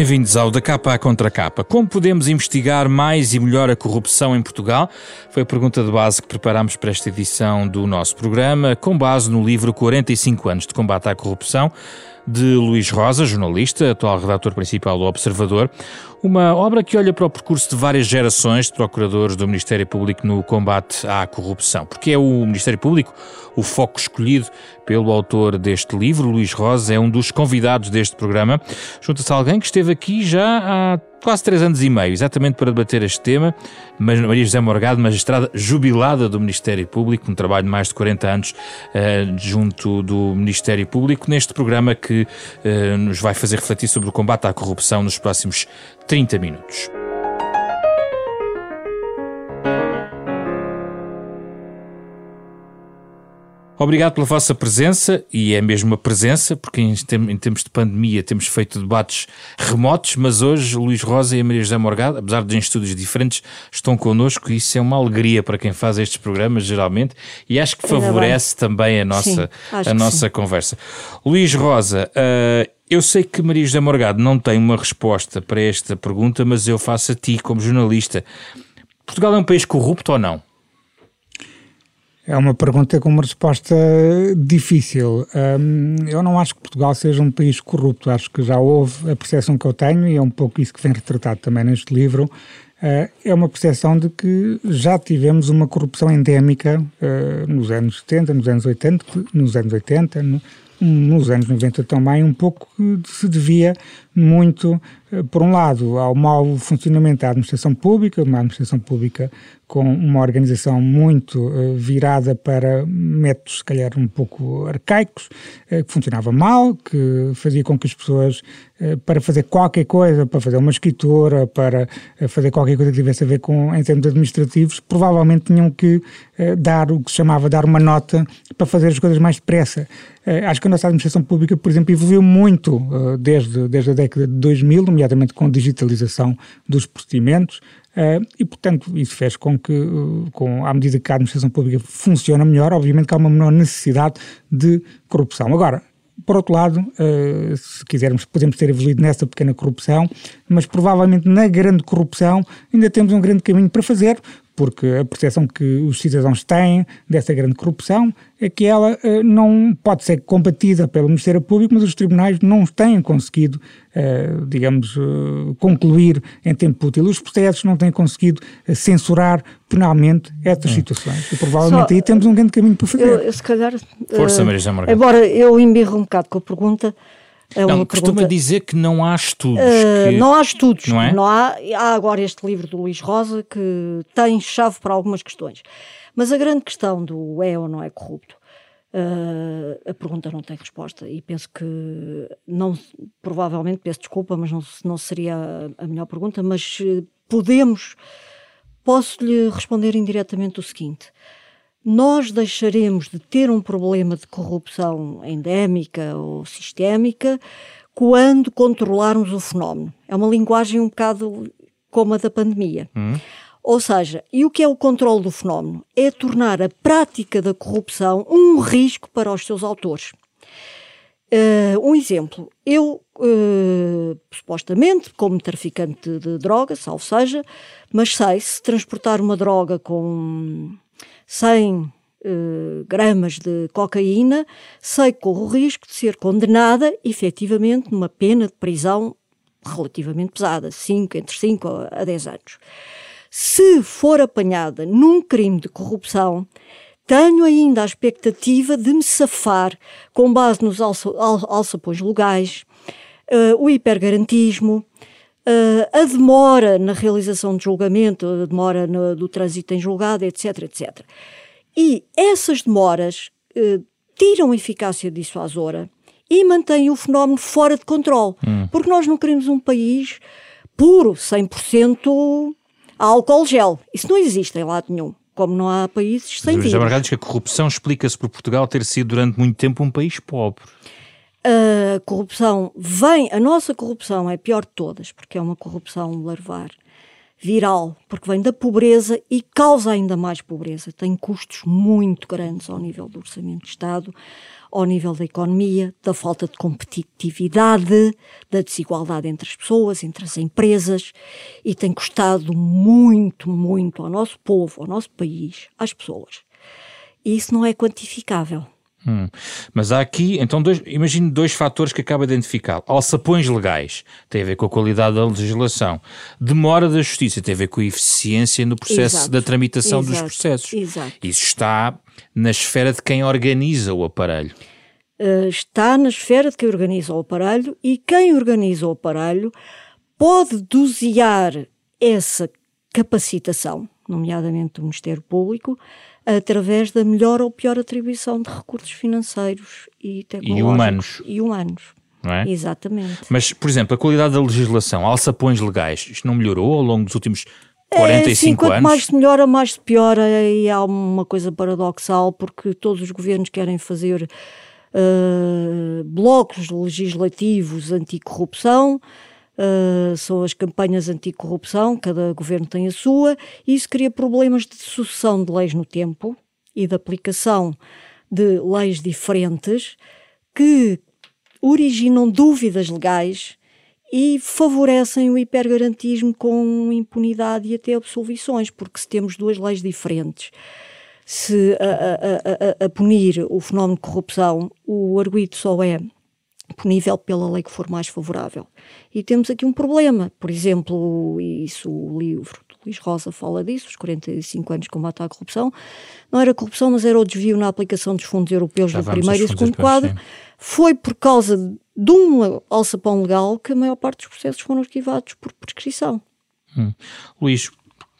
Bem-vindos ao Da Capa à Contra Capa. Como podemos investigar mais e melhor a corrupção em Portugal? Foi a pergunta de base que preparámos para esta edição do nosso programa, com base no livro 45 anos de combate à corrupção, de Luís Rosa, jornalista, atual redator principal do Observador. Uma obra que olha para o percurso de várias gerações de procuradores do Ministério Público no combate à corrupção. Porque é o Ministério Público o foco escolhido pelo autor deste livro, Luís Rosa, é um dos convidados deste programa. Junta-se alguém que esteve aqui já há quase três anos e meio, exatamente para debater este tema. Mas Maria José Morgado, magistrada jubilada do Ministério Público, um trabalho de mais de 40 anos uh, junto do Ministério Público, neste programa que uh, nos vai fazer refletir sobre o combate à corrupção nos próximos 30 minutos. Obrigado pela vossa presença, e é mesmo uma presença, porque em, tempos de pandemia temos feito debates remotos, mas hoje Luís Rosa e a Maria José Morgado, apesar de em estúdios diferentes, estão connosco e isso é uma alegria para quem faz estes programas, geralmente, e acho que favorece também a nossa, sim, a nossa conversa. Luís Rosa, uh, eu sei que Maria José Morgado não tem uma resposta para esta pergunta, mas eu faço a ti como jornalista. Portugal é um país corrupto ou não? É uma pergunta com uma resposta difícil. Um, eu não acho que Portugal seja um país corrupto. Acho que já houve a percepção que eu tenho, e é um pouco isso que vem retratado também neste livro. Uh, é uma percepção de que já tivemos uma corrupção endémica uh, nos anos 70, nos anos 80, nos anos 80, no, nos anos 90 também, um pouco que se devia muito, uh, por um lado, ao mau funcionamento da administração pública, uma administração pública com uma organização muito uh, virada para métodos, se calhar, um pouco arcaicos, uh, que funcionava mal, que fazia com que as pessoas, para fazer qualquer coisa, para fazer uma escritura, para fazer qualquer coisa que tivesse a ver com, em termos administrativos, provavelmente tinham que dar o que se chamava dar uma nota para fazer as coisas mais depressa. acho que a nossa administração pública, por exemplo, evoluiu muito desde, desde a década de 2000, nomeadamente com a digitalização dos procedimentos, Uh, e, portanto, isso fez com que, uh, com, à medida que a administração pública funciona melhor, obviamente que há uma menor necessidade de corrupção. Agora, por outro lado, uh, se quisermos, podemos ter evoluído nessa pequena corrupção, mas provavelmente na grande corrupção ainda temos um grande caminho para fazer, porque a percepção que os cidadãos têm dessa grande corrupção é que ela uh, não pode ser combatida pelo Ministério Público, mas os tribunais não têm conseguido, uh, digamos, uh, concluir em tempo útil os processos, não têm conseguido censurar penalmente essas hum. situações. E provavelmente Só, aí temos um grande caminho para fazer. Eu, eu se calhar. Força, Marisa Morgado. Embora eu embirro um bocado com a pergunta. É não, costuma pergunta... dizer que não há estudos. Uh, que... Não há estudos. Não, é? não há, há agora este livro do Luís Rosa que tem chave para algumas questões. Mas a grande questão do é ou não é corrupto, uh, a pergunta não tem resposta e penso que não, provavelmente, peço desculpa, mas não, não seria a, melhor pergunta, mas eh, podemos, posso-lhe responder indiretamente o seguinte nós deixaremos de ter um problema de corrupção endémica ou sistémica quando controlarmos o fenómeno. É uma linguagem um bocado como a da pandemia. Hum. Ou seja, e o que é o controle do fenómeno? É tornar a prática da corrupção um risco para os seus autores. Uh, um exemplo, eu uh, supostamente, como traficante de droga, salvo seja, mas sei se transportar uma droga com 100 uh, eh, gramas de cocaína, sei que corro o risco de ser condenada efetivamente numa pena de prisão relativamente pesada, 5, entre 5 a 10 anos. Se for apanhada num crime de corrupção, tenho ainda a expectativa de me safar com base nos alça, alçapões legais, uh, o hipergarantismo, a demora na realização de julgamento, a demora no, do trânsito em julgado, etc, etc. E essas demoras uh, tiram a eficácia dissuasora e mantêm o fenómeno fora de controle. Hum. Porque nós não queremos um país puro, 100% álcool gel. Isso não existe em lado nenhum. Como não há países sem vírus. José diz que a corrupção explica-se por Portugal ter sido durante muito tempo um país pobre a corrupção vem, a nossa corrupção é pior de todas, porque é uma corrupção larvar. viral, porque vem da pobreza e causa ainda mais pobreza. Tem custos muito grandes ao nível do orçamento de Estado, ao nível da economia, da falta de competitividade, da desigualdade entre as pessoas, entre as empresas, e tem custado muito, muito ao nosso povo, ao nosso país, às pessoas. E isso não é quantificável. Hum. Mas há aqui, então, dois, imagino dois fatores que acaba de identificar. Alçapões legais, tem a ver com a qualidade da legislação. Demora da justiça, tem a ver com a eficiência no processo Exato. da tramitação Exato. dos processos. Exato. Isso está na esfera de quem organiza o aparelho. Uh, está na esfera de quem organiza o aparelho e quem organiza o aparelho pode dosear essa capacitação, nomeadamente do Ministério Público, através da melhor ou pior atribuição de recursos financeiros e tecnológicos. E humanos. E humanos. Não é? Exatamente. Mas, por exemplo, a qualidade da legislação, alçapões legais, isto não melhorou ao longo dos últimos 45 é, sim, quanto anos? mais se melhora, mais se piora e há uma coisa paradoxal porque todos os governos querem fazer uh, blocos legislativos anticorrupção, uh, são as campanhas anticorrupção, cada governo tem a sua, e isso cria problemas de sucessão de leis no tempo e de aplicação de leis diferentes que originam dúvidas legais e favorecem o hipergarantismo com impunidade e até absolvições, porque se temos duas leis diferentes, se a, a, a, a punir o fenómeno de corrupção, o arguído só é punível pela lei que for mais favorável. E temos aqui um problema, por exemplo, isso o livro do Luís Rosa fala disso, os 45 anos de combate à corrupção, não era corrupção, mas era o desvio na aplicação dos fundos europeus Já do primeiro e segundo quadro, sim. foi por causa de um alçapão legal que a maior parte dos processos foram arquivados por prescrição. Hum. Luís,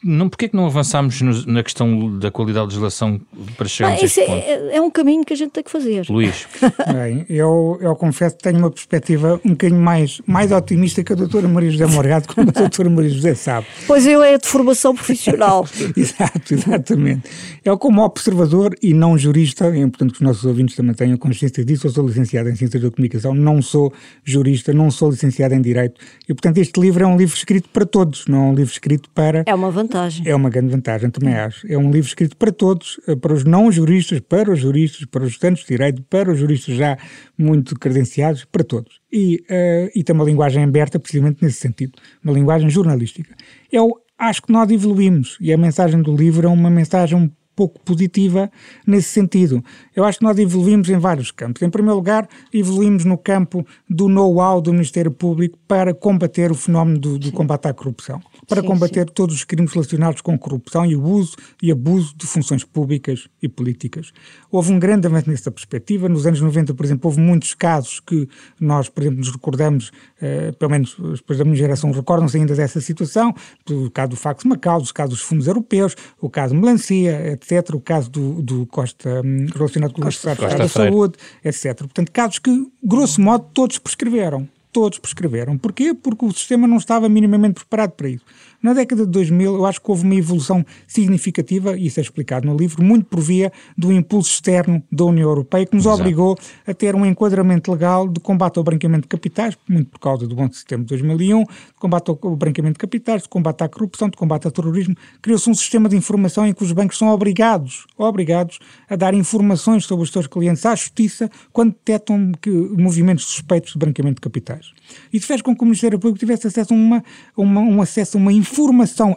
não, porquê é que não avançámos no, na questão da qualidade da legislação para chegar ah, a este é, ponto? É, é, um caminho que a gente tem que fazer. Luís. Bem, eu, eu confesso que tenho uma perspectiva um bocadinho mais, mais otimista que a doutora Maria José Morgado, como a doutora Maria José sabe. Pois eu é de formação profissional. Exato, exatamente. Eu como observador e não jurista, é importante que os nossos ouvintes também tenham consciência disso, eu sou licenciado em Ciências da Comunicação, não sou jurista, não sou licenciado em Direito, e portanto este livro é um livro escrito para todos, não é um livro escrito para... É uma vantagem vantagem. É uma grande vantagem, também acho. É um livro escrito para todos, eh, para os não juristas, para os juristas, para os estudantes de direito, para os juristas já muito credenciados, para todos. E, uh, e tem uma linguagem aberta, precisamente nesse sentido, uma linguagem jornalística. Eu acho que nós evoluímos e a mensagem do livro é uma mensagem um pouco positiva nesse sentido. Eu acho que nós evoluímos em vários campos. Em primeiro lugar, evoluímos no campo do know-how do Ministério Público para combater o fenómeno do, do combate à corrupção para sim, combater sim. todos os crimes relacionados com corrupção e o uso e abuso de funções públicas e políticas. Houve um grande avanço nessa perspectiva. Nos anos 90, por exemplo, houve muitos casos que nós, por exemplo, nos recordamos, eh, pelo menos depois da minha geração, recordam-se ainda dessa situação, o caso do Fax Macau, o caso dos fundos europeus, o caso Melancia, etc., o caso do, do Costa, hum, relacionado com o Estado da Saúde, etc. Portanto, casos que, grosso modo, todos prescreveram todos prescreveram. Porquê? Porque o sistema não estava minimamente preparado para isso. Na década de 2000, eu acho que houve uma evolução significativa, e isso é explicado no livro, muito por via do impulso externo da União Europeia, que nos Exato. obrigou a ter um enquadramento legal de combate ao branqueamento de capitais, muito por causa do 11 de setembro de 2001, de combate ao branqueamento de capitais, de combate à corrupção, de combate ao terrorismo. Criou-se um sistema de informação em que os bancos são obrigados, obrigados a dar informações sobre os seus clientes à justiça quando detectam que, movimentos suspeitos de branqueamento de capitais. Isso fez com que o Ministério Público tivesse acesso a uma, uma, um acesso a uma informação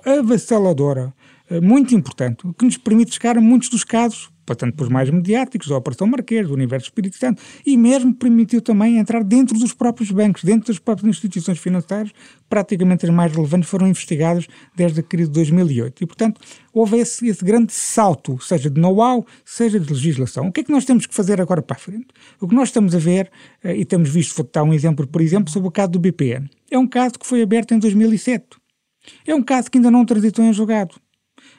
avassaladora, eh, muito importante, que nos permite chegar a muitos dos casos portanto, pelos mais mediáticos, a Operação Marquês, do Universo Espírito Santo, e mesmo permitiu também entrar dentro dos próprios bancos, dentro das próprias instituições financeiras, praticamente as mais relevantes foram investigadas desde a crise de 2008. E, portanto, houve esse, esse grande salto, seja de know-how, seja de legislação. O que é que nós temos que fazer agora para a frente? O que nós estamos a ver, eh, e temos visto, vou dar um exemplo, por exemplo, sobre o caso do BPN. É um caso que foi aberto em 2007. É um caso que ainda não transitou em julgado.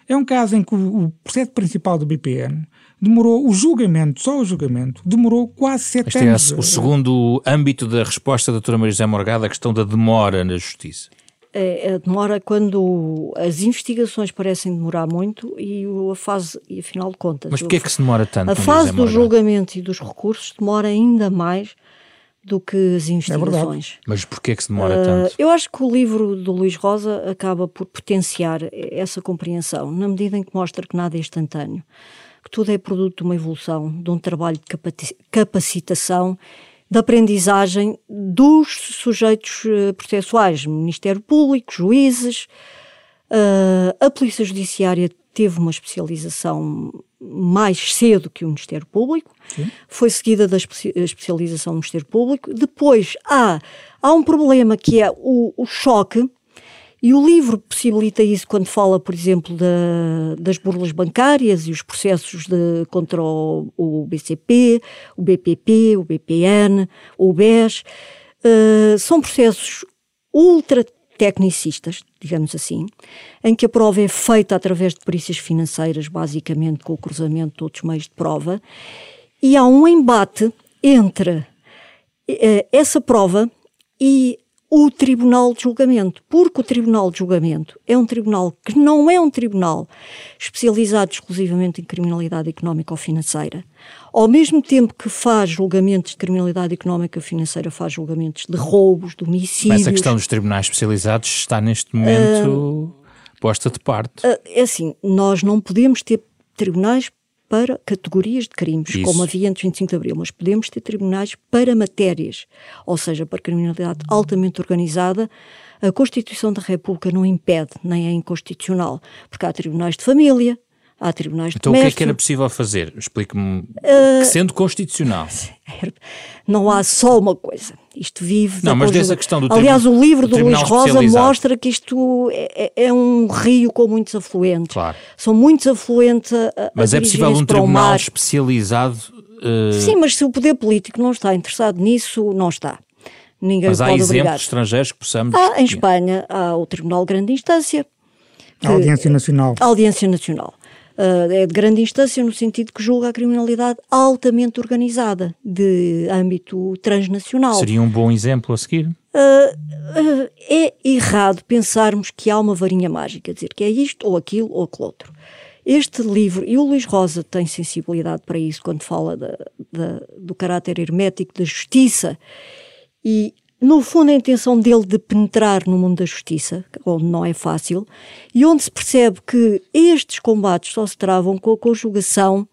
É um caso em que o, processo principal do BPN demorou, o julgamento, só o julgamento, demorou quase sete este anos. é o segundo âmbito da resposta da doutora Maria José Morgada, a questão da demora na justiça. É, a demora quando as investigações parecem demorar muito e a fase, e afinal de contas... Mas porquê é que se demora tanto? A fase do julgamento e dos recursos demora ainda mais do que as investigações. É Mas porquê que se demora uh, tanto? Eu acho que o livro do Luís Rosa acaba por potenciar essa compreensão, na medida em que mostra que nada é instantâneo, que tudo é produto de uma evolução, de um trabalho de capacitação, de aprendizagem dos sujeitos eh, processuais, Ministério Público, juízes, uh, a Polícia Judiciária teve uma especialização mais cedo que o Ministério Público, Sim. foi seguida da especialização do Ministério Público. Depois há, há um problema que é o, o choque, e o livro possibilita isso quando fala, por exemplo, da, das burlas bancárias e os processos de, contra o, o BCP, o BPP, o BPN, o BES. Uh, são processos ultra tecnicistas, digamos assim, em que a prova é feita através de perícias financeiras, basicamente com o cruzamento de outros meios de prova, e há um embate entre eh, essa prova e o Tribunal de Julgamento, porque o Tribunal de Julgamento é um tribunal que não é um tribunal especializado exclusivamente em criminalidade económica ou financeira. Ao mesmo tempo que faz julgamentos de criminalidade económica ou financeira, faz julgamentos de roubos, de homicídios. Mas a questão dos tribunais especializados está neste momento uh, posta de parte. Uh, é assim, nós não podemos ter tribunais para categorias de crimes, Isso. como havia antes de 25 de Abril, mas podemos ter tribunais para matérias, ou seja, para criminalidade altamente organizada. A Constituição da República não impede, nem é inconstitucional, porque há tribunais de família, há tribunais de Então comércio. o que é que era possível fazer? Explique-me, uh, sendo constitucional. Não há só uma coisa. Isto vive. Não, mas dessa questão do Aliás, o livro do, do Luís Rosa mostra que isto é, é, é, um rio com muitos afluentes. Claro. São muitos afluentes a, a Mas é possível um tribunal especializado. Uh... Sim, mas se o poder político não está interessado nisso, não está. Ninguém mas há pode exemplos obrigar. estrangeiros que possamos. Há, em Espanha, há o Tribunal de Grande Instância. A Audiência Nacional. A Audiência Nacional uh, é de grande instância no sentido que julga a criminalidade altamente organizada, de âmbito transnacional. Seria um bom exemplo a seguir? Uh, uh, é errado pensarmos que há uma varinha mágica, dizer que é isto ou aquilo ou aquilo outro. Este livro, e o Luís Rosa tem sensibilidade para isso quando fala da, da, do caráter hermético da justiça, e no fundo, a intenção dele de penetrar no mundo da justiça, onde não é fácil, e onde se percebe que estes combates só se travam com a conjugação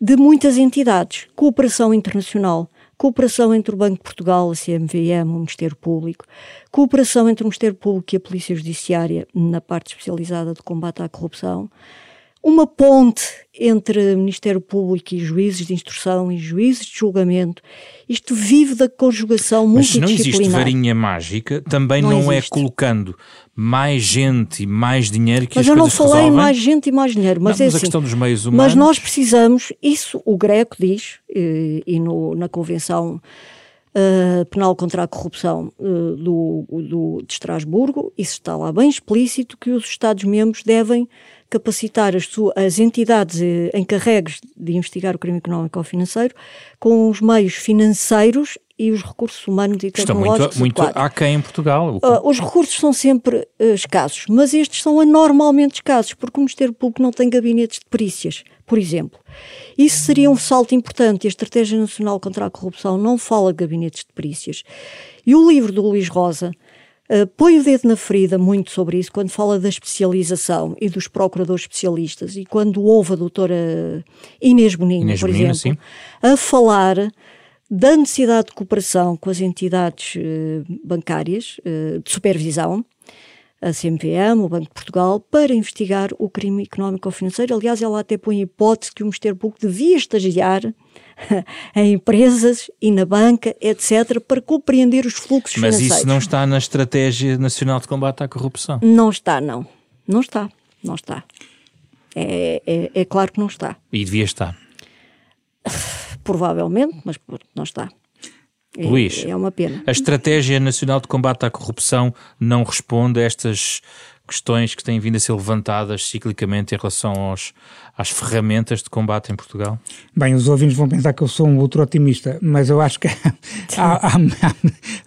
de muitas entidades, cooperação internacional, cooperação entre o Banco de Portugal, a CMVM, o Ministério Público, cooperação entre o Ministério Público e a Polícia Judiciária na parte especializada de combate à corrupção, uma ponte entre Ministério Público e juízes de instrução e juízes de julgamento. Isto vive da conjugação multidisciplinar. Mas se não existe varinha mágica, também não, não é colocando mais gente e mais dinheiro que mas as eu não falei resolvem. mais gente e mais dinheiro, mas não, é mas assim, a questão dos meios humanos... Mas nós precisamos, isso o Greco diz, e, e no, na Convenção uh, Penal contra a Corrupção uh, do, do, de Estrasburgo, isso está lá bem explícito, que os Estados-membros devem capacitar as, as entidades eh, encarregues de investigar o crime económico ou financeiro com os meios financeiros e os recursos humanos e tecnológicos Está muito, muito aquém em Portugal. Uh, os recursos são sempre uh, escassos, mas estes são anormalmente escassos, porque o Ministério Público não tem gabinetes de perícias, por exemplo. Isso seria um salto importante e a Estratégia Nacional contra a Corrupção não fala de gabinetes de perícias. E o livro do Luís Rosa Uh, põe o dedo na ferida muito sobre isso quando fala da especialização e dos procuradores especialistas e quando ouve a doutora Inês Boninho, Inês por Bonino, exemplo, sim. a falar da necessidade de cooperação com as entidades uh, bancárias uh, de supervisão, a CMVM, o Banco de Portugal, para investigar o crime económico ou financeiro. Aliás, ela até põe a hipótese que o Ministério Público devia estagiar em empresas e na banca, etc., para compreender os fluxos Mas financeiros. Mas isso não está na Estratégia Nacional de Combate à Corrupção? Não está, não. Não está. Não está. É, é, é claro que não está. E devia estar? Provavelmente, mas não está. É, Luís, é uma pena. A Estratégia Nacional de Combate à Corrupção não responde a estas questões que têm vindo a ser levantadas ciclicamente em relação aos, às ferramentas de combate em Portugal? Bem, os ouvintes vão pensar que eu sou um outro otimista, mas eu acho que há, há,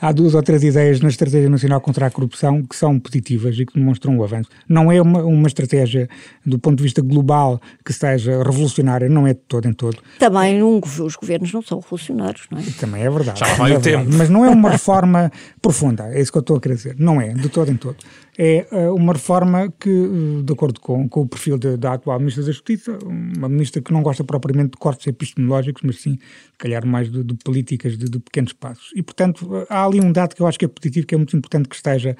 há, duas ou três ideias na Estratégia Nacional contra a Corrupção que são positivas e que demonstram o avanço. Não é uma, uma estratégia do ponto de vista global que seja revolucionária, não é de todo em todo. Também um, os governos não são revolucionários, não é? Também é verdade. Já vai é o tempo. Mas não é uma reforma profunda, é isso que eu estou a querer dizer. Não é, de todo em todo é uh, uma reforma que, uh, de acordo com, com o perfil da atual Ministra da Justiça, uma ministra que não gosta propriamente de cortes epistemológicos, mas sim, se calhar, mais de, de políticas de, de, pequenos passos. E, portanto, há ali um dado que eu acho que é positivo, que é muito importante que esteja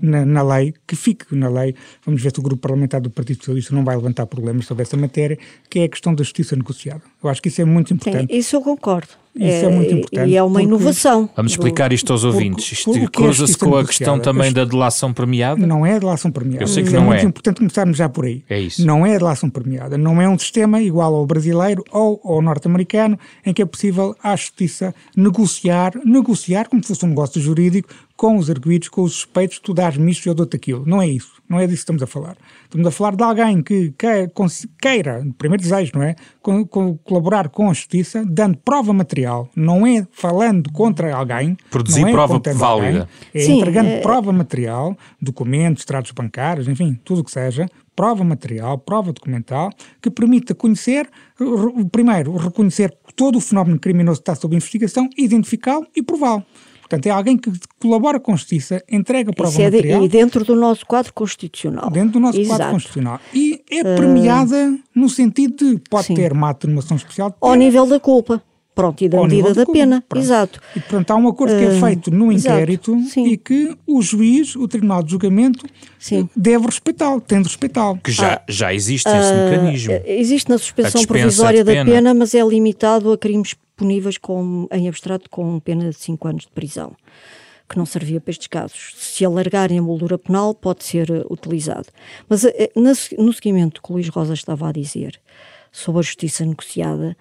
na, na, lei, que fique na lei. Vamos ver se o grupo parlamentar do Partido Socialista não vai levantar problemas sobre essa matéria, que é a questão da justiça negociada. Eu acho que isso é muito importante. Sim, isso eu concordo. Isso é, é muito importante. E é uma inovação. Vamos explicar isto aos ouvintes. Isto é cruza-se com a questão também da delação premiada? Não é a delação premiada. Eu sei que é não é. É muito importante começarmos já por aí. É isso. Não é a delação premiada. Não é um sistema igual ao brasileiro ou ao norte-americano em que é possível à justiça negociar, negociar como se fosse um negócio jurídico com os arguídos, com os suspeitos, tu dás misto e eu dou-te aquilo. Não é isso. Não é disso que estamos a falar. Estamos a falar de alguém que queira, primeiro desejo, não é? colaborar com a justiça, dando prova material. Não é falando contra alguém. Produzir é prova válida. Alguém, é Sim, entregando é... prova material, documentos, tratos bancários, enfim, tudo o que seja, prova material, prova documental, que permita conhecer, primeiro, reconhecer todo o fenómeno criminoso que está sob investigação, identificá-lo e prová-lo. Portanto, é alguém que colabora com a justiça, entrega prova é de, material. E dentro do nosso quadro constitucional. Dentro do nosso Exato. quadro constitucional. E é premiada uh, no sentido de pode sim. ter uma atenuação especial. Ao nível da culpa. Pronto, e da medida da pena. Pronto. Exato. E, portanto, há um acordo que é ah, feito no inquérito e que o juiz, o Tribunal de Julgamento, Sim. deve respeitá-lo, tem de respeitá-lo. Que já, ah, já existe esse uh, mecanismo. Existe na suspensão provisória da pena, mas é limitado a crimes puníveis com, em abstrato com pena de 5 anos de prisão, que não servia para estes casos. Se alargarem a moldura penal, pode ser uh, utilizado. Mas uh, no seguimento que o Luís Rosa estava a dizer sobre a justiça negociada,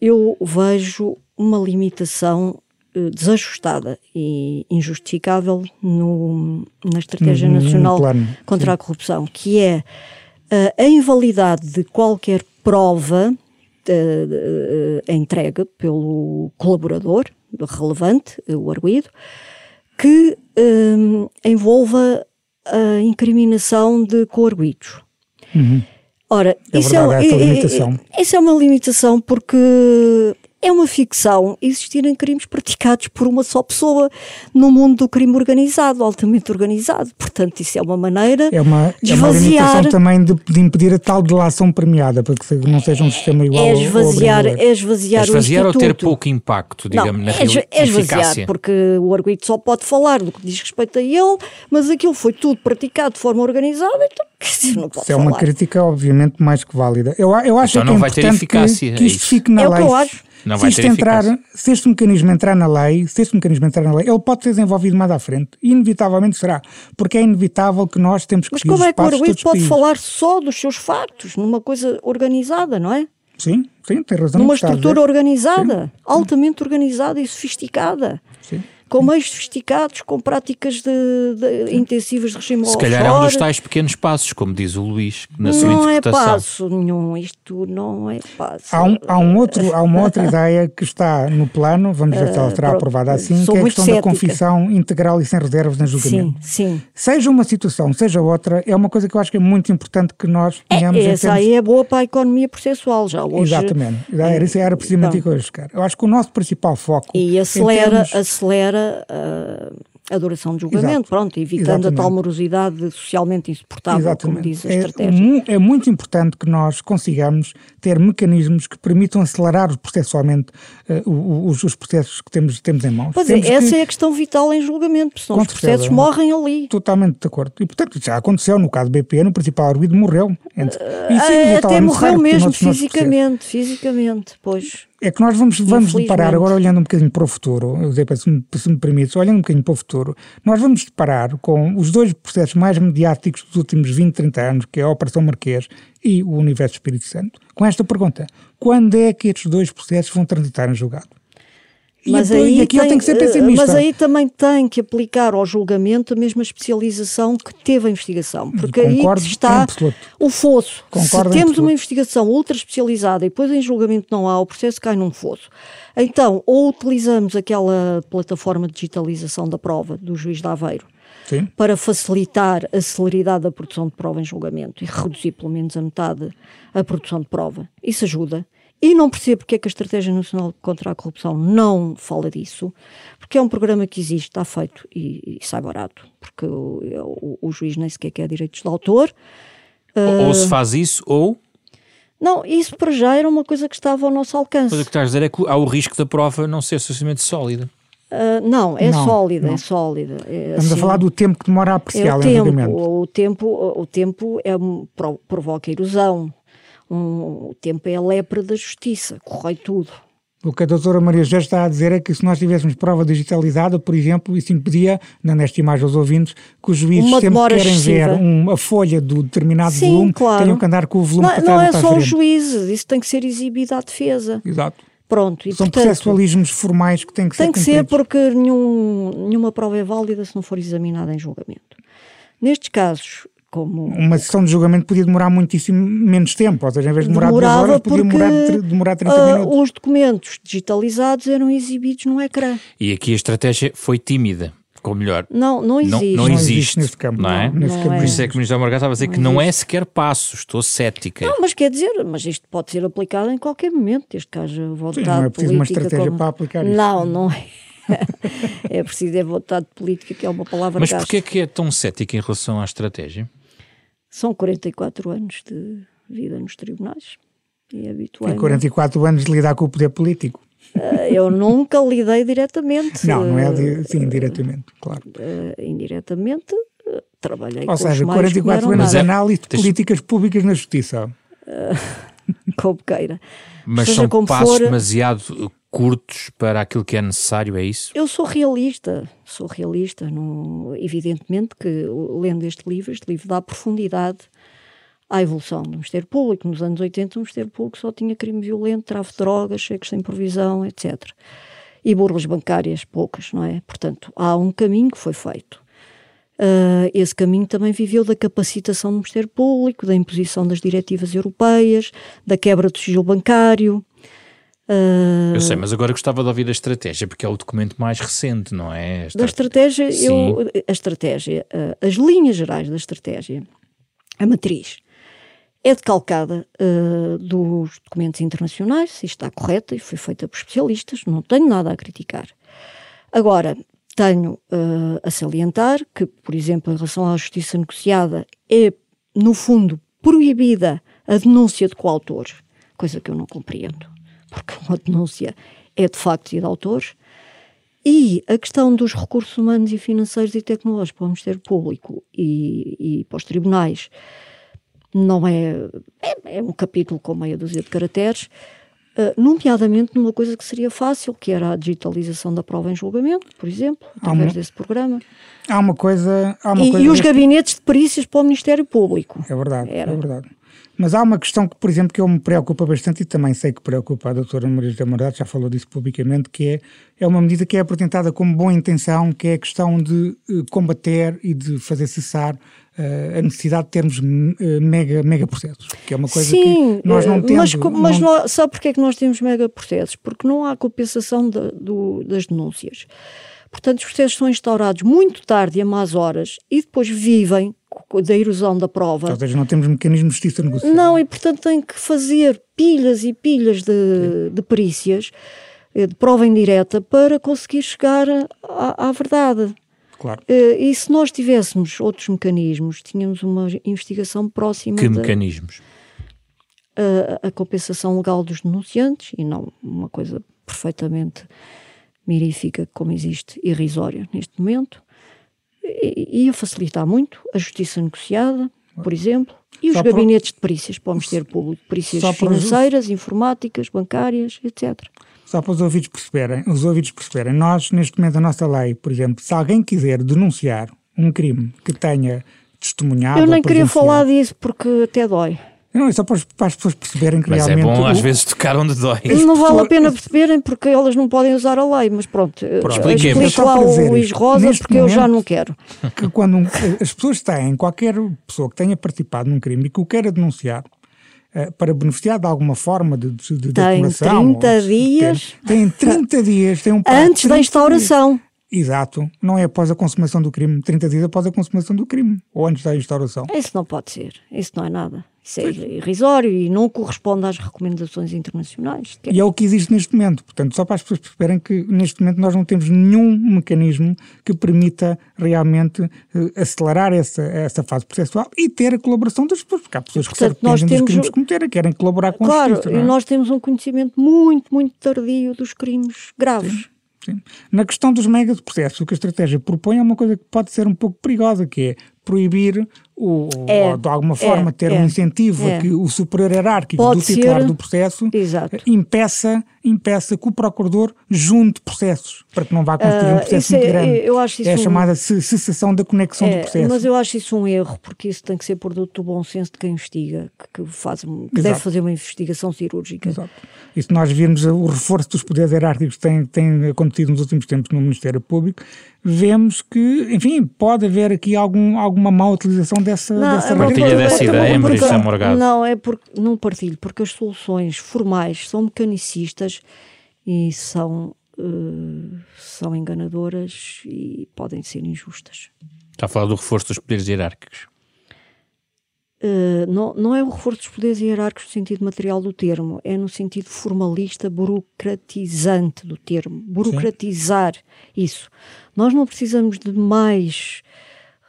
eu vejo uma limitação desajustada e injustificável no, na Estratégia no, Nacional no contra Sim. a Corrupção, que é a invalidade de qualquer prova uh, entregue pelo colaborador relevante, o arguído, que um, envolva a incriminação de coarguidos. Uhum. Ora, é isso, verdade, é, é, isso é uma limitação porque é uma ficção existirem crimes praticados por uma só pessoa no mundo do crime organizado, altamente organizado. Portanto, isso é uma maneira é uma, de esvaziar... É uma limitação também de, de, impedir a tal delação premiada, para que não seja um sistema igual é esvaziar, ao, ao é esvaziar, é esvaziar ou ter pouco impacto, digamos, não, na é, é esvaziar, porque o arguido só pode falar do que diz respeito a ele, mas aquilo foi tudo praticado de forma organizada, então Isso é uma falar. crítica, obviamente, mais que válida. Eu, eu acho então que não é vai ter eficácia. Que, que isto fique na é lei. Não se, isto entrar, se este mecanismo entrar na lei, se este mecanismo entrar na lei, ele pode ser desenvolvido mais à frente. Inevitavelmente será. Porque é inevitável que nós temos que Mas como é que o arguido pode falar só dos seus factos, numa coisa organizada, não é? Sim, sim, tem razão. Numa estrutura organizada, sim. altamente organizada e sofisticada. Sim com meios sofisticados, com práticas de, de intensivas de regime Se calhar é um dos tais pequenos passos, como diz o Luís, na sua não é interpretação. Não é passo nenhum, isto não é passo. Há, um, há, um outro, há uma outra ideia que está no plano, vamos ver se ela será uh, aprovada assim, que é a questão cética. da confissão integral e sem reservas na julgamento. Sim, sim. Seja uma situação, seja outra, é uma coisa que eu acho que é muito importante que nós é, tenhamos... É, essa aí é boa para a economia processual já hoje. Exatamente, era, era precisamente então, que eu Eu acho que o nosso principal foco... E acelera, termos... acelera uh, a duração de julgamento, Exato. pronto, evitando Exatamente. a tal morosidade socialmente insuportável, Exatamente. como diz a é, estratégia. É muito importante que nós consigamos ter mecanismos que permitam acelerar processualmente uh, os, os, processos que temos, temos em mãos. Pois é, essa que... é a questão vital em julgamento, senão os processos morrem ali. Totalmente de acordo. E, portanto, já aconteceu no caso do BP, no principal arguido morreu. Entre... Uh, até morreu mesmo, fisicamente, fisicamente, pois é que nós vamos, vamos deparar, agora olhando um bocadinho para o futuro, se me, se me permites, olhando um bocadinho para o futuro, nós vamos deparar com os dois processos mais mediáticos dos últimos 20, 30 anos, que é a Operação Marquês e o Universo Espírito Santo, com esta pergunta: quando é que estes dois processos vão transitar em julgado? Mas e, aí aqui tem, tem que ser pessimista. Mas aí também tem que aplicar ao julgamento a mesma especialização que teve a investigação. Porque Concordo aí está o fosso. Concordo Se temos uma investigação ultra especializada e depois em julgamento não há, o processo cai num fosso. Então, ou utilizamos aquela plataforma de digitalização da prova do juiz de Aveiro, Sim. para facilitar a celeridade da produção de prova em julgamento e reduzir pelo menos a metade a produção de prova. Isso ajuda. E não percebo porque é que a Estratégia Nacional contra a Corrupção não fala disso, porque é um programa que existe, está feito e, e sai barato, porque o, o, o, juiz nem sequer quer direitos de autor. Ou, uh, se faz isso, ou. Não, isso para já era uma coisa que estava ao nosso alcance. Mas o que estás a dizer é que há o risco da prova não ser suficientemente sólida. Uh, não, é não, sólida, não. é sólida. É, Estamos assim, a falar do tempo que demora a apreciar é o tempo, o tempo, o tempo é, provoca erosão, um, o tempo é a lepra da justiça, corrói tudo. O que a doutora Maria José está a dizer é que se nós tivéssemos prova digitalizada, por exemplo, isso impedia, nesta imagem aos ouvintes, que os juízes uma sempre querem excessiva. ver uma folha do determinado Sim, volume, claro. tenham que andar com o volume Não, não é só os juízes, isso tem que ser exibido à defesa. Exato. Pronto, e, São portanto, processualismos formais que têm que tem ser Tem que ser porque nenhum, nenhuma prova é válida se não for examinada em julgamento. Nestes casos, como... Uma sessão de julgamento podia demorar muitíssimo menos tempo, ou seja, em vez de demorar Demorava duas horas, podia demorar, demorar 30 uh, minutos. Os documentos digitalizados eram exibidos no ecrã. E aqui a estratégia foi tímida. Ou melhor, não, não existe. Não, não existe, neste campo. Não, é? Não, não é. Por isso é que o Ministro Morgado estava a dizer não que existe. não é sequer passo, estou cética. Não, mas quer dizer, mas isto pode ser aplicado em qualquer momento, desde que haja vontade Sim, não é preciso uma estratégia como... para aplicar isso. Não, não é. é preciso é vontade política, que é uma palavra Mas porquê é que é tão cética em relação à estratégia? São 44 anos de vida nos tribunais. E habituei E 44 anos de lidar com o poder político. Uh, eu nunca lidei diretamente. Não, não é sim, diretamente, claro. Uh, indiretamente, trabalhei Ou com seja, 44 anos de análise de políticas públicas na justiça. como queira. Mas Seja são passos for, demasiado curtos para aquilo que é necessário, é isso? Eu sou realista, sou realista. Não, evidentemente que, lendo este livro, este livro dá profundidade à evolução do Ministério Público. Nos anos 80, o Ministério Público só tinha crime violento, tráfico de drogas, cheques sem provisão, etc. E burlas bancárias, poucas, não é? Portanto, há um caminho que foi feito. Uh, esse caminho também viveu da capacitação do Ministério Público, da imposição das diretivas europeias, da quebra do sigilo bancário, Uh, eu sei, mas agora gostava de ouvir a estratégia, porque é o documento mais recente, não é? Da estratégia, eu, a estratégia, uh, as linhas gerais da estratégia, a matriz, é decalcada dos documentos internacionais, se está correta e foi feita por especialistas, não tenho nada a criticar. Agora, tenho a salientar que, por exemplo, em relação à justiça negociada, é, no fundo, proibida a denúncia de coautor, coisa que eu não compreendo porque uma denúncia é de facto de autores, e a questão dos recursos humanos e financeiros e tecnológicos para o Ministério Público e, e para os tribunais não é, é, é, um capítulo com meia dúzia de caracteres, uh, nomeadamente numa coisa que seria fácil, que era a digitalização da prova em julgamento, por exemplo, através uma, desse programa. Há uma coisa. Há uma e, coisa e os gabinetes de perícias para o Ministério Público. É verdade, era. é verdade. Mas há uma questão que, por exemplo, que eu me preocupa bastante e também sei que preocupa a doutora Maria José Morado, já falou disso publicamente, que é, é uma medida que é apresentada como boa intenção, que é a questão de uh, combater e de fazer cessar a necessidade de termos uh, mega, mega processos, que é uma coisa Sim, que nós não temos. Mas, mas não... sabe porquê é que nós temos mega processos? Porque não há compensação de, do, das denúncias. Portanto, os processos são instaurados muito tarde, a más horas, e depois vivem da erosão da prova. Ou seja, não temos mecanismos de justiça negociada. Não, e portanto tem que fazer pilhas e pilhas de, de perícias, eh, de prova indireta, para conseguir chegar à, à verdade. Claro. Eh, e se nós tivéssemos outros mecanismos, tínhamos uma investigação próxima. Que mecanismos? A, a, compensação legal dos denunciantes e não uma coisa perfeitamente mirífica como existe, irrisória neste momento ia facilitar muito a justiça negociada, por exemplo, e os Só gabinetes por... de perícias para o Ministério Público, perícias Só financeiras, informáticas, bancárias, etc. Só para os ouvidos perceberem, os ouvidos perceberem, nós, neste momento, a nossa lei, por exemplo, se alguém quiser denunciar um crime que tenha testemunhado. Eu nem queria falar disso porque até dói. Não, é só para, para as pessoas perceberem que mas é realmente. Mas é bom o... às vezes tocar onde dói. Não vale a pena perceberem porque elas não podem usar a lei, mas pronto, pronto explique lá o Luís Rosa porque eu já não quero. Que quando um, as pessoas têm, qualquer pessoa que tenha participado num crime e que o queira denunciar, para beneficiar de alguma forma de, de, de tem 30 dias. Tem, tem 30 dias, tem um Antes da instauração. Dias. Exato, não é após a consumação do crime, 30 dias após a consumação do crime, ou antes da instauração. Isso não pode ser, isso não é nada. Isso é irrisório e não corresponde às recomendações internacionais. E é o que existe neste momento. Portanto, só para as pessoas perceberem que neste momento nós não temos nenhum mecanismo que permita realmente uh, acelerar essa, essa fase processual e ter a colaboração das pessoas, porque há pessoas Portanto, que se arrependem dos crimes que cometeram, querem colaborar com claro. Claro, é? e nós temos um conhecimento muito, muito tardio dos crimes graves. Sim. Sim. Na questão dos mega processos, o que a estratégia propõe é uma coisa que pode ser um pouco perigosa, que é proibir o, é, ou de alguma forma é, ter é, um incentivo é. a que o superior hierárquico Pode do titular ser, do processo exato. impeça, impeça que o procurador junte processos para que não vá constituir uh, um processo muito é, grande. Eu acho isso é a um... chamada cessação da conexão do processo. Mas eu acho isso um erro, porque isso tem que ser produto do bom senso de quem investiga, que, que faz, que deve fazer uma investigação cirúrgica. Exato. E se nós virmos o reforço dos poderes hierárquicos que tem, tem acontecido nos últimos tempos no Ministério Público, vemos que, enfim, pode haver aqui algum, alguma má utilização dessa, não, dessa Partilha dessa ideia, Marisa Morgado. Não, é porque não partilho, porque as soluções formais são mecanicistas e são, uh, são enganadoras e podem ser injustas. Está a falar do reforço dos poderes hierárquicos. Uh, não, não é o reforço dos poderes hierárquicos no sentido material do termo, é no sentido formalista, burocratizante do termo. Burocratizar Sim. isso. Nós não precisamos de mais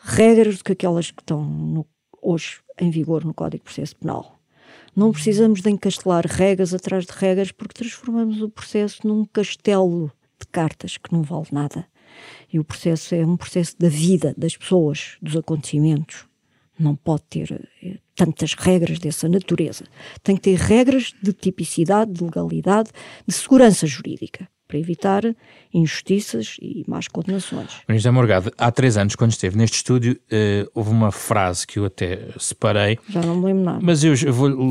regras do que aquelas que estão no, hoje em vigor no Código de Processo Penal. Não precisamos de encastelar regras atrás de regras porque transformamos o processo num castelo de cartas que não vale nada. E o processo é um processo da vida das pessoas, dos acontecimentos. Não pode ter é, tantas regras dessa natureza. Tem que ter regras de tipicidade, de legalidade, de segurança jurídica para evitar injustiças e más condenações. Ministro Morgado, há três anos, quando esteve neste estúdio, uh, houve uma frase que eu até separei. Já não me lembro nada. Mas eu, eu vou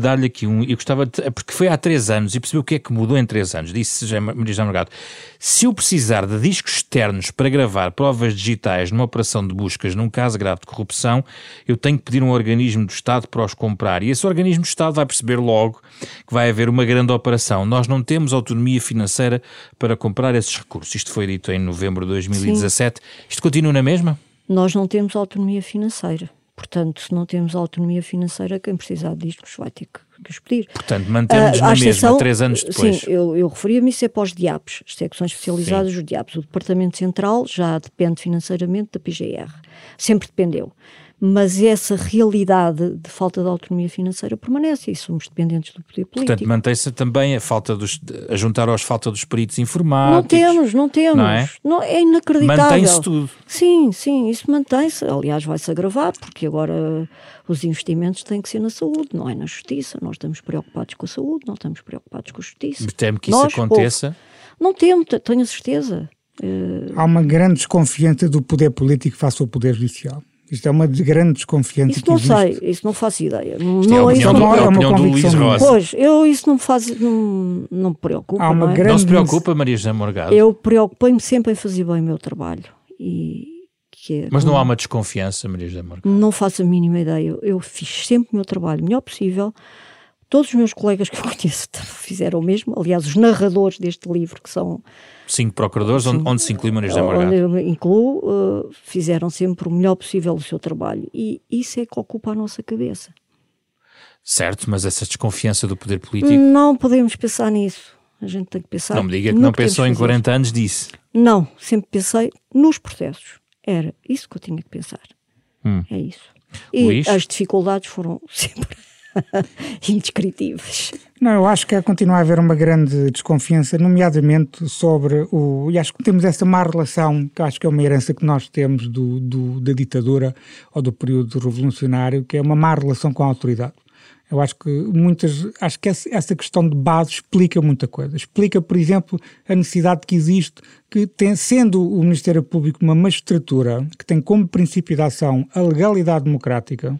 dar-lhe aqui um. Eu gostava de, Porque foi há três anos e percebi o que é que mudou em três anos. Disse Ministro Morgado: se eu precisar de discos externos para gravar provas digitais numa operação de buscas num caso grave de corrupção, eu tenho que pedir um organismo do Estado para os comprar. E esse organismo do Estado vai perceber logo que vai haver uma grande operação. Nós não temos autonomia financeira para comprar esses recursos. Isto foi dito em novembro de 2017. Sim. Isto continua na mesma? Nós não temos autonomia financeira. Portanto, se não temos autonomia financeira, quem precisar de discos vai ter que, que os pedir. Portanto, mantemos uh, na mesma, três anos depois. Sim, eu, eu referia-me isso é para os DIAPs, as secções especializadas sim. dos DIAPs. O Departamento Central já depende financeiramente da PGR. Sempre dependeu mas essa realidade de falta de autonomia financeira permanece e somos dependentes do poder político. Portanto, mantém-se também a falta dos, a juntar aos falta dos peritos informáticos. Não temos, não temos. Não é? Não, é inacreditável. Mantém-se tudo. Sim, sim, isso mantém-se. Aliás, vai-se agravar, porque agora os investimentos têm que ser na saúde, não é na justiça. Nós estamos preocupados com a saúde, não estamos preocupados com a justiça. Temo que isso Nós, aconteça? Pouco. Não temo, tenho a certeza. Uh... Há uma grande desconfiança do poder político face ao poder judicial. Isto é uma grande desconfiança. Isso não sei, isso não faço ideia. Isto não, é a opinião, do, é a opinião do Luís Rosa. Pois, eu isso não me faz, não, não me preocupa. Há uma não, é? grande... não se preocupa, Maria José Morgado? Eu preocupei-me sempre em fazer bem o meu trabalho. E, é, Mas não há uma desconfiança, Maria José Morgado? Não faço a mínima ideia. Eu, eu fiz sempre o meu trabalho o melhor possível. Todos os meus colegas que eu conheço fizeram o mesmo. Aliás, os narradores deste livro, que são cinco procuradores, onde, onde se inclui Maria José Morgado. Onde eu incluo, uh, fizeram sempre o melhor possível o seu trabalho. E isso é que ocupa a nossa cabeça. Certo, mas essa desconfiança do poder político... Não podemos pensar nisso. A gente tem que pensar... Não me diga que não pensou em 40 anos disso. Não, sempre pensei nos processos. Era isso que eu tinha que pensar. Hum. É isso. E Luís? as dificuldades foram sempre indescritíveis. Não, eu acho que continua a haver uma grande desconfiança, nomeadamente sobre o. E acho que temos essa má relação, que acho que é uma herança que nós temos do, do, da ditadura ou do período revolucionário, que é uma má relação com a autoridade. Eu acho que muitas, acho que essa questão de base explica muita coisa. Explica, por exemplo, a necessidade que existe que tem, sendo o Ministério Público uma magistratura que tem como princípio de ação a legalidade democrática,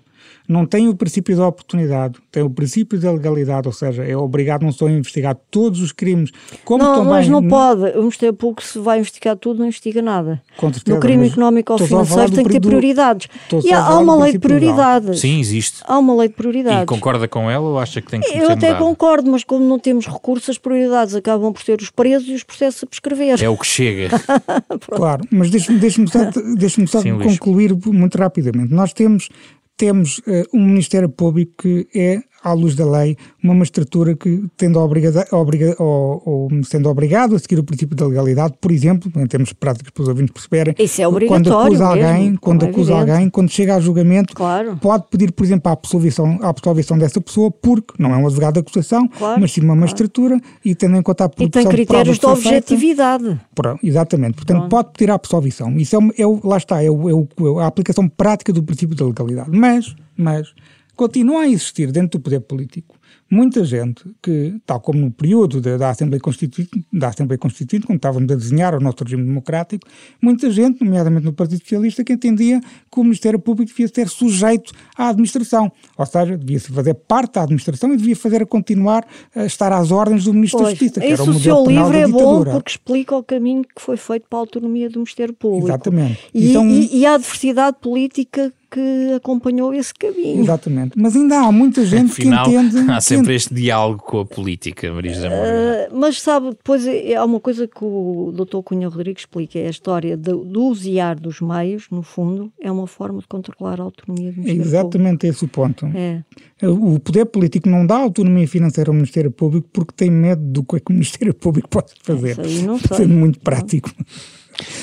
não tem o princípio da oportunidade, tem o princípio da legalidade, ou seja, é obrigado não só a investigar todos os crimes, como não, também... mas não, pode. O Ministério Público, se vai investigar tudo, não investiga nada. Certeza, no crime económico ou financeiro tem que ter prioridades. E há, há uma lei de prioridades. Sim, existe. Há uma lei de prioridades. E concorda com ela ou acha que tem que ser Eu até mudado? concordo, mas como não temos recursos, as prioridades acabam por ser os presos e os processos a prescrever. É o que chega. claro, mas deixe-me deixe só, deixe só Sim, concluir Luís. muito rapidamente. Nós temos, temos uh, um Ministério Público que é à luz da lei, uma magistratura que, tendo, obrigada, obriga, ou, ou, sendo obrigado a seguir o princípio da legalidade, por exemplo, em termos práticos para os ouvintes perceberem, Isso é quando acusa alguém, mesmo, quando acusa evidente. alguém, quando chega a julgamento, claro. pode pedir, por exemplo, a absolvição, a absolvição dessa pessoa, porque não é um advogado de acusação, claro, mas sim uma magistratura, claro. e tendo em conta a produção E tem critérios de, de objetividade. Feita, pronto, exatamente, portanto, Pronto. pode pedir a absolvição. Isso é, é, lá está, é, é a aplicação prática do princípio da legalidade. Mas, mas continua a existir dentro do poder político muita gente que, tal como no período da, da, Assembleia Constituinte, da Assembleia Constituinte, quando estávamos a desenhar o nosso regime democrático, muita gente, nomeadamente no Partido Socialista, que entendia que o Ministério Público devia ser sujeito à administração, ou seja, devia fazer parte da administração e devia fazer a continuar a estar às ordens do Ministro pois, da Justiça, que era o modelo seu livro é bom porque explica o caminho que foi feito para a autonomia do Ministério Público. Exatamente. E, então, e, e a adversidade política que acompanhou esse caminho. Exatamente. Mas ainda há muita gente Afinal, que entende. Há sempre este diálogo com a política, Maria José uh, Mas sabe, depois é, há uma coisa que o Dr. Cunha Rodrigues explica: é a história do, do usiar dos meios, no fundo, é uma forma de controlar a autonomia do É Ministério exatamente Público. esse o ponto. É. O poder político não dá autonomia financeira ao Ministério Público porque tem medo do que, é que o Ministério Público pode fazer. Isso aí não sei. Sendo muito prático.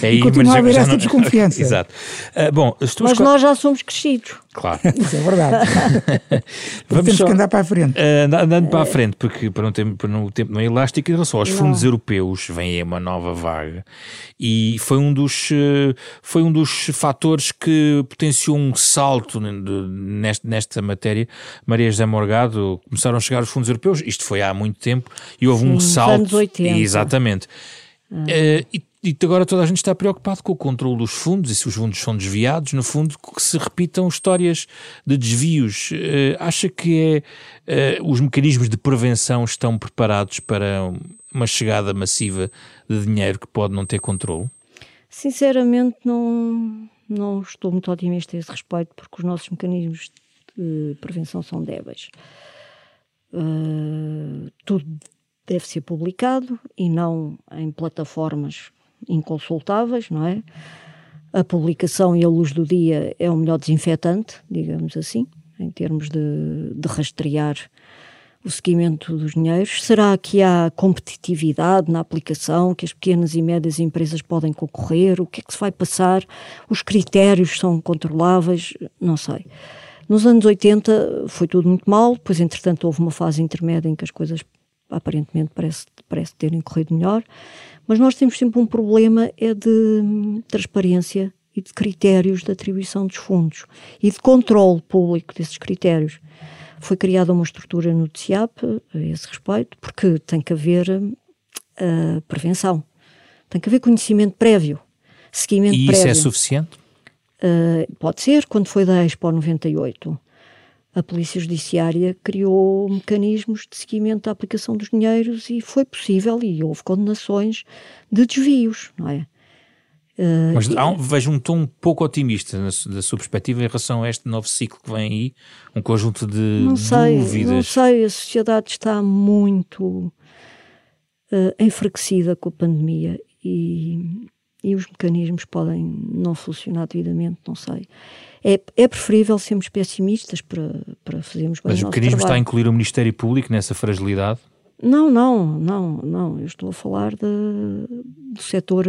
É e continua a haver essa não... desconfiança. Exato. Uh, bom, Mas nós já somos crescidos. Claro. Isso é verdade. Vamos Temos só, que andar para a frente. Uh, andando para a frente, porque para um tempo, para um tempo não é elástico, em relação aos não. fundos europeus, vem aí uma nova vaga e foi um dos, uh, foi um dos fatores que potenciou um salto nesta, nesta matéria. Maria José Morgado, começaram a chegar os fundos europeus, isto foi há muito tempo, e houve Sim, um salto. Anos 80. Exatamente. Uh, e e agora toda a gente está preocupado com o controle dos fundos e se os fundos são desviados, no fundo, que se repitam histórias de desvios. Uh, acha que é, uh, os mecanismos de prevenção estão preparados para uma chegada massiva de dinheiro que pode não ter controle? Sinceramente, não, não estou muito otimista a esse respeito, porque os nossos mecanismos de prevenção são débeis. Uh, tudo deve ser publicado e não em plataformas inconsultáveis, não é? A publicação e a luz do dia é o melhor desinfetante, digamos assim, em termos de, de rastrear o seguimento dos dinheiros. Será que há competitividade na aplicação, que as pequenas e médias empresas podem concorrer? O que é que se vai passar? Os critérios são controláveis? Não sei. Nos anos 80 foi tudo muito mal, depois, entretanto, houve uma fase intermédia em que as coisas aparentemente parece, parece terem corrido melhor. Mas nós temos sempre um problema é de transparência e de critérios de atribuição dos fundos e de controle público desses critérios. Foi criada uma estrutura no TCIAP a esse respeito, porque tem que haver uh, prevenção, tem que haver conhecimento prévio, seguimento e prévio. E isso é suficiente? Uh, pode ser, quando foi da Expo 98 a Polícia Judiciária criou mecanismos de seguimento da aplicação dos dinheiros e foi possível e houve condenações de desvios, não é? Uh, Mas um, vejo um tom um pouco otimista na, da sua perspectiva em relação a este novo ciclo que vem aí, um conjunto de não sei, dúvidas. Não sei, a sociedade está muito uh, enfraquecida com a pandemia e, e os mecanismos podem não funcionar devidamente, não sei. É, é preferível sermos pessimistas para, para fazermos bem Mas o mecanismo está a incluir o Ministério Público nessa fragilidade? Não, não, não, não. Eu estou a falar de, do setor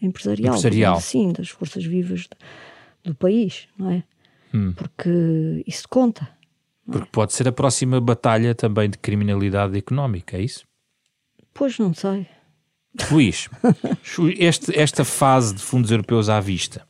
empresarial. Empresarial. Sim, das forças vivas do país, não é? Hum. Porque isso conta. Porque pode ser a próxima batalha também de criminalidade económica, é isso? Pois não sei. Luís, este, esta fase de fundos europeus à vista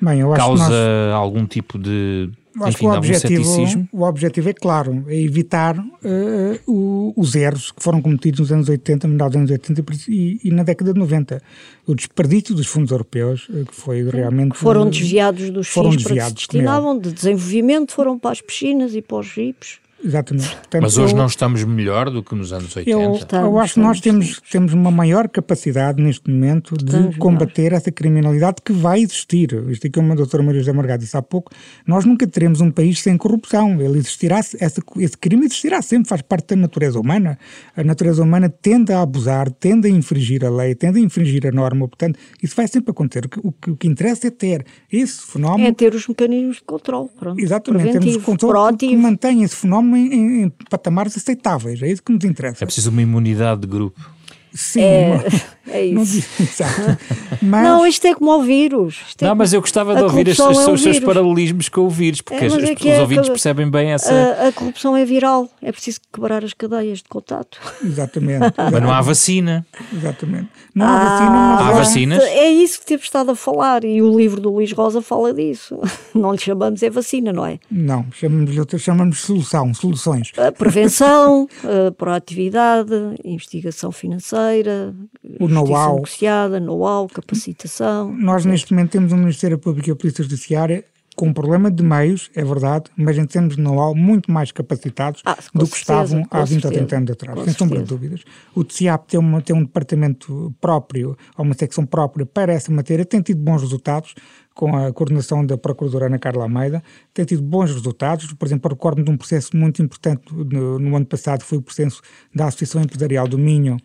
Bem, causa nós... algum tipo de Acho Enfim, que o objetivo, o objetivo é claro, é evitar uh, o, os erros que foram cometidos nos anos 80, no dos anos 80 e, e, na década de 90. O desperdício dos fundos europeus, uh, que foi realmente... Foram desviados dos foram fins desviados, para que se destinavam, de desenvolvimento, foram para as piscinas e para os jipes. Exatamente. Portanto, Mas hoje eu, não estamos melhor do que nos anos 80? Eu, estamos, eu acho que nós temos, temos uma maior capacidade neste momento de estamos combater melhor. essa criminalidade que vai existir. Isto aqui, como a doutora Maria José Margado disse há pouco, nós nunca teremos um país sem corrupção. Ele existirá, essa, esse crime existirá sempre, faz parte da natureza humana. A natureza humana tende a abusar, tende a infringir a lei, tende a infringir a norma. Portanto, isso vai sempre acontecer. O que, o que interessa é ter esse fenómeno... É ter os mecanismos de controle. Pronto. Exatamente. Temos o controle que mantém esse fenómeno em, em, patamares aceitáveis. É isso que nos interessa. É preciso uma imunidade de grupo. Sim, é, é isso. Não, mas... não, isto é como o vírus. É não, mas eu gostava de ouvir os, é um seus paralelismos com o vírus, porque é, as, é os é ouvintes que, percebem bem essa. A, a, corrupção é viral, é preciso quebrar as cadeias de contato. Exatamente. mas não há vacina. Exatamente. Não há ah, vacina, mas há vacinas. É isso que temos estado a falar e o livro do Luís Rosa fala disso. Não lhe chamamos é vacina, não é? Não, chamamos, chamamos solução, soluções. A prevenção, a proatividade, investigação financeira, o know-how. negociada, know-how, capacitação. Nós neste momento temos um Ministério Público e a Polícia Judiciária com um problema de meios, é verdade, mas em termos de know-how muito mais capacitados ah, do que certeza, estavam há 20 ou 30 anos atrás, sem sombra de dúvidas. O TCIAP tem, uma, tem um departamento próprio, ou uma secção própria para essa matéria, tem tido bons resultados, com a coordenação da Procuradora Ana Carla Almeida, tem tido bons resultados. Por exemplo, recordo-me de um processo muito importante no, no, ano passado, foi o processo da Associação Empresarial do Minho,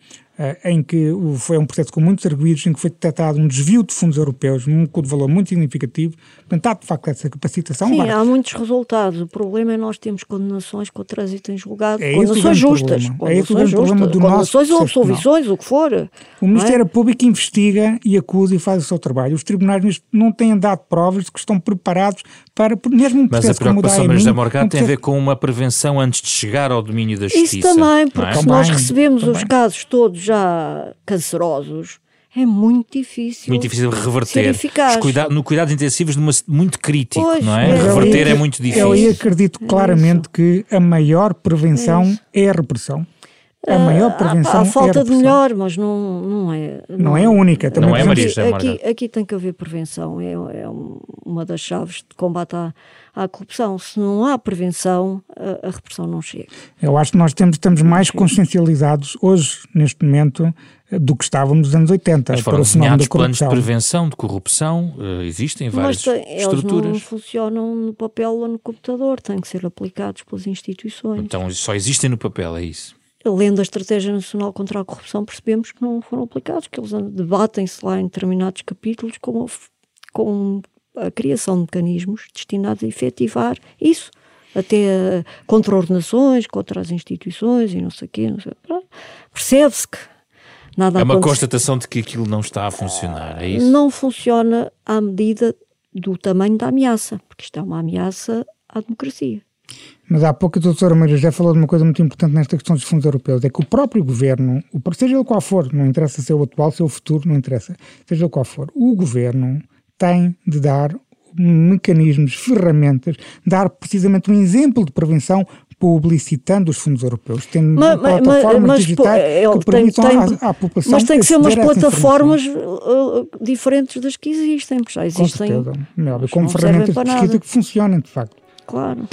em que foi um processo com muitos arguídos, em que foi detectado um desvio de fundos europeus, um de valor muito significativo. Portanto, há de facto essa capacitação. Sim, há muitos resultados. O problema é nós temos condenações com o trânsito em julgado, é condenações justas. É condenações é justas, do condenações ou absolvições, o que for. O Ministério é? Público investiga e acusa e faz o seu trabalho. Os tribunais não têm dado provas de que estão preparados para, mesmo um Mas a preocupação, Maria José Morgado, tem a ver com uma prevenção antes de chegar ao domínio da justiça. Isso também, porque é? se nós recebemos também. os casos todos já cancerosos, é muito difícil. Muito difícil reverter. Cuida no cuidados intensivos, numa, muito crítico, pois, não é? é reverter é, é muito difícil. Eu acredito claramente é que a maior prevenção é, é a repressão. A maior ah, prevenção há, há falta é de melhor, mas não, não é. Não, não é a única. Também não é, Maria aqui, aqui tem que haver prevenção. É, é uma das chaves de combate à, à corrupção. Se não há prevenção, a, a, repressão não chega. Eu acho que nós temos, estamos mais consciencializados hoje, neste momento, do que estávamos nos anos 80. Mas foram desenhados planos de prevenção de corrupção, uh, existem várias Mas, estruturas. Eles não funcionam no papel ou no computador, têm que ser aplicados pelas instituições. Então só existem no papel, é isso? Lendo a Estratégia Nacional contra a Corrupção, percebemos que não foram aplicados, que eles debatem-se lá em determinados capítulos com, com a criação de mecanismos destinados a efetivar isso, até contra ordenações, contra as instituições e não sei o quê. Percebe-se que nada É uma acontece. constatação de que aquilo não está a funcionar, é isso? Não funciona à medida do tamanho da ameaça, porque isto é uma ameaça à democracia. Mas há pouco a doutora Maria já falou de uma coisa muito importante nesta questão dos fundos europeus, é que o próprio governo, seja ele qual for, não interessa se é o atual, se é o futuro, não interessa, seja ele qual for, o governo tem de dar mecanismos, ferramentas, dar precisamente um exemplo de prevenção publicitando os fundos europeus, tendo mas, plataformas mas, digitais que permitam tem, à, à, população Mas tem que ser umas plataformas uh, diferentes das que existem, porque já existem. Com certeza, como ferramentas de pesquisa que funcionem, de facto. Claro.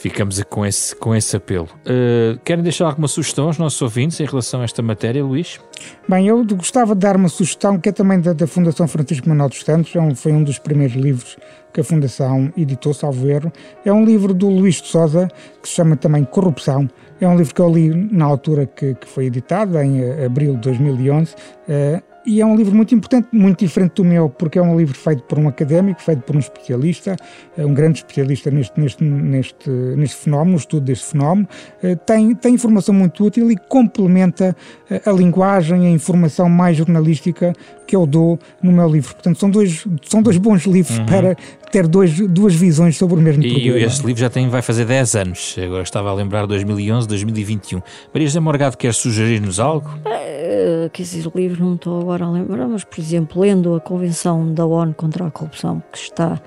Ficamos com esse, com esse apelo. Uh, querem deixar alguma sugestão aos nossos ouvintes em relação a esta matéria, Luís? Bem, eu gostava de dar uma sugestão que é também da, da Fundação Francisco Manuel dos Santos, é um, foi um dos primeiros livros que a Fundação editou, salvo erro. É um livro do Luís de Souza, que se chama também Corrupção. É um livro que eu li na altura que, que foi editado, em uh, abril de 2011. Uh, e é um livro muito importante, muito diferente do meu, porque é um livro feito por um académico, feito por um especialista, é um grande especialista neste, neste, neste, neste fenómeno, no estudo deste fenómeno. Eh, tem, tem informação muito útil e complementa eh, a linguagem, a informação mais jornalística que eu dou no meu livro. Portanto, são dois, são dois bons livros uhum. para ter dois, duas visões sobre o mesmo e problema. E este livro já tem, vai fazer 10 anos, agora estava a lembrar 2011, 2021. Maria José Morgado quer sugerir-nos algo? Uh, quer dizer, o livro não estou agora a lembrar, mas, por exemplo, lendo a Convenção da ONU contra a Corrupção, que está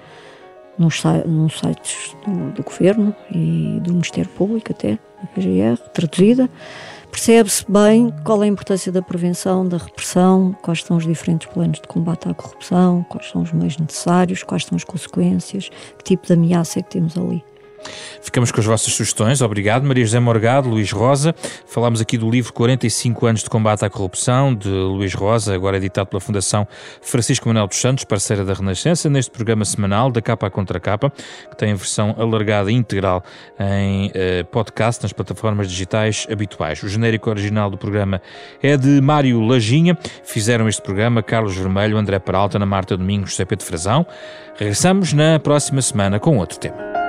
nos, nos sites do, do, Governo e do Ministério Público até, da PGR, traduzida. Percebe-se bem qual é a importância da prevenção, da repressão, quais são os diferentes planos de combate à corrupção, quais são os meios necessários, quais são as consequências, que tipo de ameaça é que temos ali. Ficamos com as vossas sugestões. Obrigado, Maria José Morgado, Luís Rosa. Falámos aqui do livro 45 anos de combate à corrupção, de Luís Rosa, agora editado pela Fundação Francisco Manuel dos Santos, parceira da Renascença, neste programa semanal da Capa à Contra Capa, que tem a versão alargada e integral em eh, podcast nas plataformas digitais habituais. O genérico original do programa é de Mário Lajinha. Fizeram este programa Carlos Vermelho, André Peralta, Ana Marta Domingos, José Pedro Frazão. Regressamos na próxima semana com outro tema.